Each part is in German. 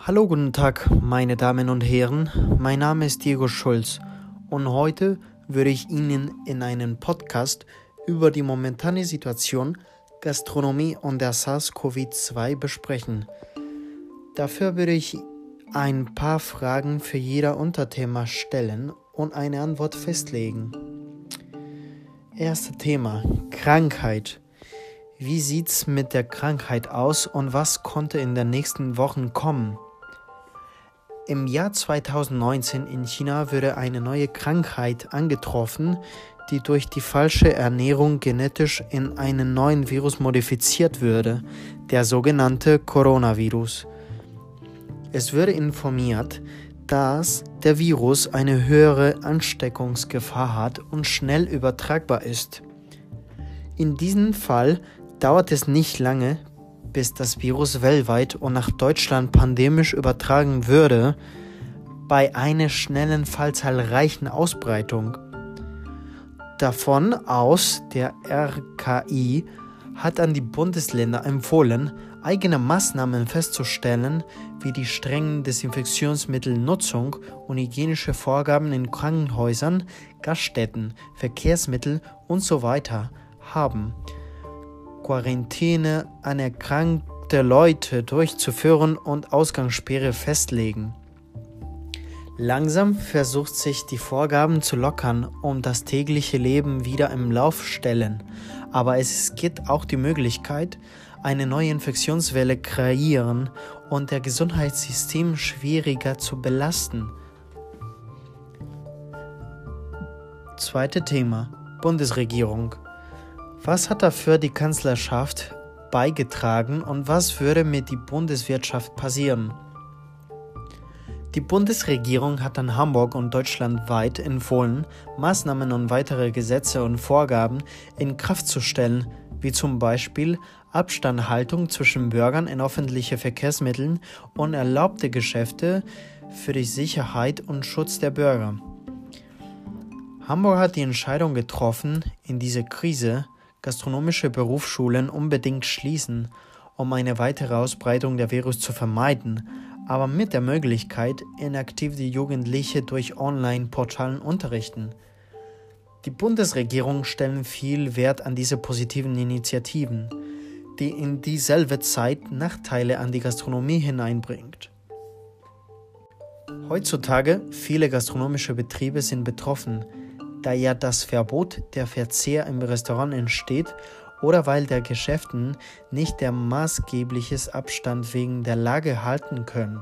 Hallo, guten Tag, meine Damen und Herren. Mein Name ist Diego Schulz und heute würde ich Ihnen in einem Podcast über die momentane Situation Gastronomie und der SARS-CoV-2 besprechen. Dafür würde ich ein paar Fragen für jeder Unterthema stellen und eine Antwort festlegen. Erstes Thema: Krankheit. Wie sieht's mit der Krankheit aus und was konnte in den nächsten Wochen kommen? Im Jahr 2019 in China wurde eine neue Krankheit angetroffen, die durch die falsche Ernährung genetisch in einen neuen Virus modifiziert würde, der sogenannte Coronavirus. Es wurde informiert, dass der Virus eine höhere Ansteckungsgefahr hat und schnell übertragbar ist. In diesem Fall dauert es nicht lange, bis das Virus weltweit und nach Deutschland pandemisch übertragen würde, bei einer schnellen fallzahlreichen Ausbreitung. Davon aus, der RKI hat an die Bundesländer empfohlen, eigene Maßnahmen festzustellen, wie die strengen Desinfektionsmittelnutzung und hygienische Vorgaben in Krankenhäusern, Gaststätten, Verkehrsmittel usw. So haben. Quarantäne an erkrankte Leute durchzuführen und Ausgangssperre festlegen. Langsam versucht sich die Vorgaben zu lockern und das tägliche Leben wieder im Lauf stellen, aber es gibt auch die Möglichkeit, eine neue Infektionswelle kreieren und der Gesundheitssystem schwieriger zu belasten. Zweite Thema Bundesregierung was hat dafür die Kanzlerschaft beigetragen und was würde mit der Bundeswirtschaft passieren? Die Bundesregierung hat an Hamburg und deutschlandweit empfohlen, Maßnahmen und weitere Gesetze und Vorgaben in Kraft zu stellen, wie zum Beispiel Abstandhaltung zwischen Bürgern in öffentlichen Verkehrsmitteln und erlaubte Geschäfte für die Sicherheit und Schutz der Bürger. Hamburg hat die Entscheidung getroffen, in dieser Krise gastronomische Berufsschulen unbedingt schließen, um eine weitere Ausbreitung der Virus zu vermeiden, aber mit der Möglichkeit, inaktive Jugendliche durch Online-Portalen unterrichten. Die Bundesregierung stellt viel Wert an diese positiven Initiativen, die in dieselbe Zeit Nachteile an die Gastronomie hineinbringt. Heutzutage viele gastronomische Betriebe sind betroffen, da ja das Verbot der Verzehr im Restaurant entsteht oder weil der Geschäften nicht der maßgebliches Abstand wegen der Lage halten können.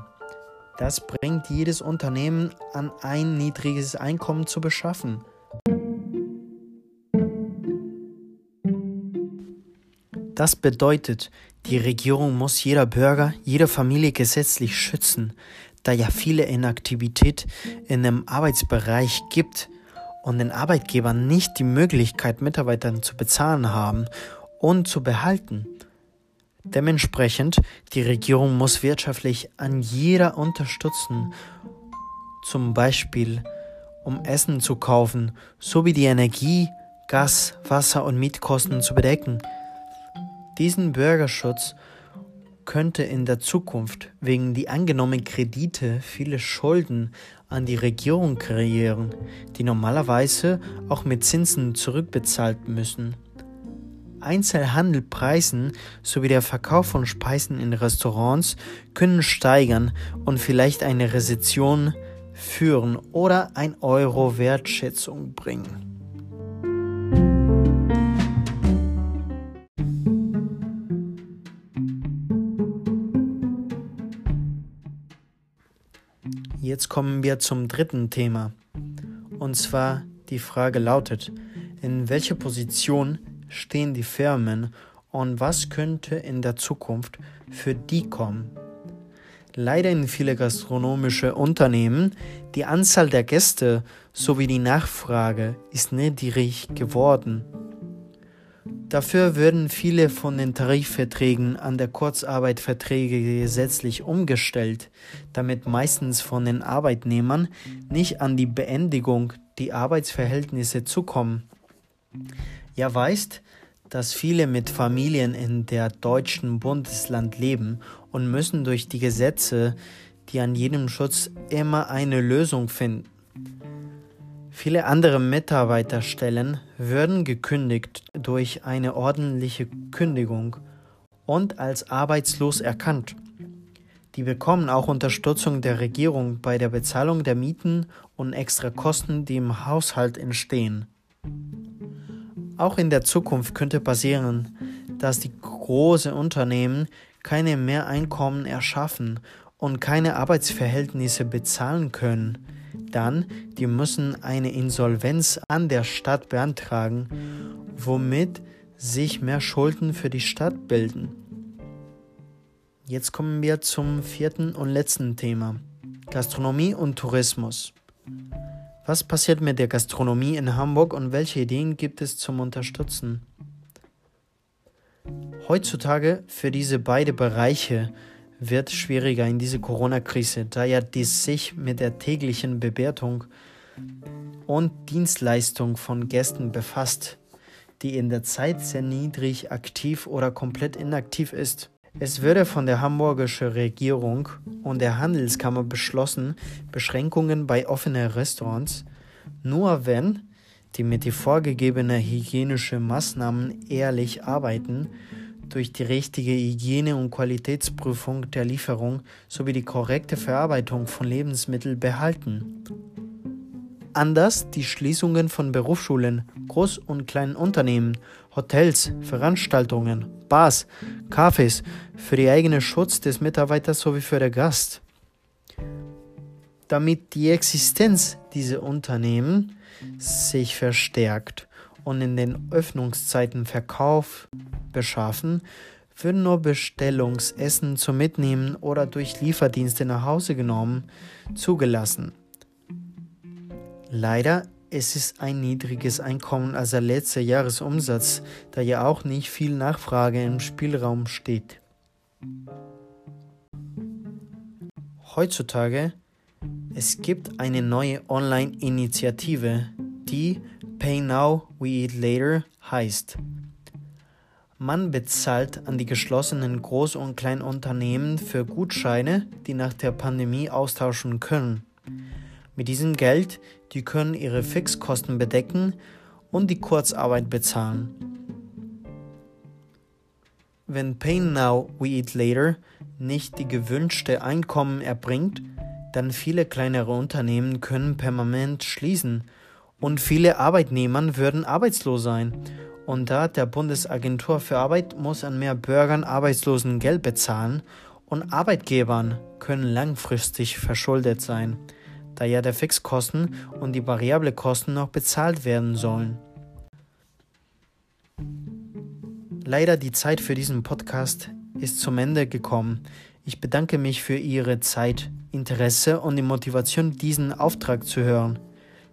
Das bringt jedes Unternehmen an ein niedriges Einkommen zu beschaffen. Das bedeutet, die Regierung muss jeder Bürger, jede Familie gesetzlich schützen, da ja viele Inaktivität in dem Arbeitsbereich gibt, und den Arbeitgebern nicht die Möglichkeit, Mitarbeitern zu bezahlen haben und zu behalten. Dementsprechend, die Regierung muss wirtschaftlich an jeder unterstützen, zum Beispiel um Essen zu kaufen, sowie die Energie, Gas, Wasser und Mietkosten zu bedecken. Diesen Bürgerschutz könnte in der Zukunft wegen die angenommenen Kredite viele Schulden an die Regierung kreieren, die normalerweise auch mit Zinsen zurückbezahlt müssen. Einzelhandelpreisen sowie der Verkauf von Speisen in Restaurants können steigern und vielleicht eine Rezession führen oder ein Euro Wertschätzung bringen. Jetzt kommen wir zum dritten Thema. Und zwar die Frage lautet, in welcher Position stehen die Firmen und was könnte in der Zukunft für die kommen? Leider in viele gastronomische Unternehmen die Anzahl der Gäste sowie die Nachfrage ist niedrig geworden. Dafür würden viele von den Tarifverträgen an der Kurzarbeitverträge gesetzlich umgestellt, damit meistens von den Arbeitnehmern nicht an die Beendigung die Arbeitsverhältnisse zukommen. Ja weißt, dass viele mit Familien in der deutschen Bundesland leben und müssen durch die Gesetze die an jedem Schutz immer eine Lösung finden. Viele andere Mitarbeiterstellen würden gekündigt durch eine ordentliche Kündigung und als arbeitslos erkannt. Die bekommen auch Unterstützung der Regierung bei der Bezahlung der Mieten und extra Kosten, die im Haushalt entstehen. Auch in der Zukunft könnte passieren, dass die großen Unternehmen keine Mehreinkommen erschaffen und keine Arbeitsverhältnisse bezahlen können. Dann, die müssen eine Insolvenz an der Stadt beantragen, womit sich mehr Schulden für die Stadt bilden. Jetzt kommen wir zum vierten und letzten Thema. Gastronomie und Tourismus. Was passiert mit der Gastronomie in Hamburg und welche Ideen gibt es zum Unterstützen? Heutzutage für diese beiden Bereiche wird schwieriger in dieser Corona-Krise, da ja dies sich mit der täglichen Bewertung und Dienstleistung von Gästen befasst, die in der Zeit sehr niedrig aktiv oder komplett inaktiv ist. Es wurde von der hamburgischen Regierung und der Handelskammer beschlossen, Beschränkungen bei offenen Restaurants nur wenn die mit den vorgegebenen hygienischen Maßnahmen ehrlich arbeiten, durch die richtige Hygiene- und Qualitätsprüfung der Lieferung sowie die korrekte Verarbeitung von Lebensmitteln behalten. Anders die Schließungen von Berufsschulen, Groß- und kleinen Unternehmen, Hotels, Veranstaltungen, Bars, Cafés für den eigenen Schutz des Mitarbeiters sowie für den Gast. Damit die Existenz dieser Unternehmen sich verstärkt und in den Öffnungszeiten Verkauf beschaffen, würden nur Bestellungsessen zum Mitnehmen oder durch Lieferdienste nach Hause genommen zugelassen. Leider es ist ein niedriges Einkommen als der letzte Jahresumsatz, da ja auch nicht viel Nachfrage im Spielraum steht. Heutzutage es gibt eine neue Online-Initiative, die Pay Now, We Eat Later heißt. Man bezahlt an die geschlossenen Groß- und Kleinunternehmen für Gutscheine, die nach der Pandemie austauschen können. Mit diesem Geld, die können ihre Fixkosten bedecken und die Kurzarbeit bezahlen. Wenn Pay Now, We Eat Later nicht die gewünschte Einkommen erbringt, dann viele kleinere Unternehmen können permanent schließen und viele Arbeitnehmer würden arbeitslos sein. Und da der Bundesagentur für Arbeit muss an mehr Bürgern Arbeitslosengeld bezahlen und Arbeitgebern können langfristig verschuldet sein da ja der Fixkosten und die variable Kosten noch bezahlt werden sollen. Leider die Zeit für diesen Podcast ist zum Ende gekommen. Ich bedanke mich für Ihre Zeit, Interesse und die Motivation, diesen Auftrag zu hören.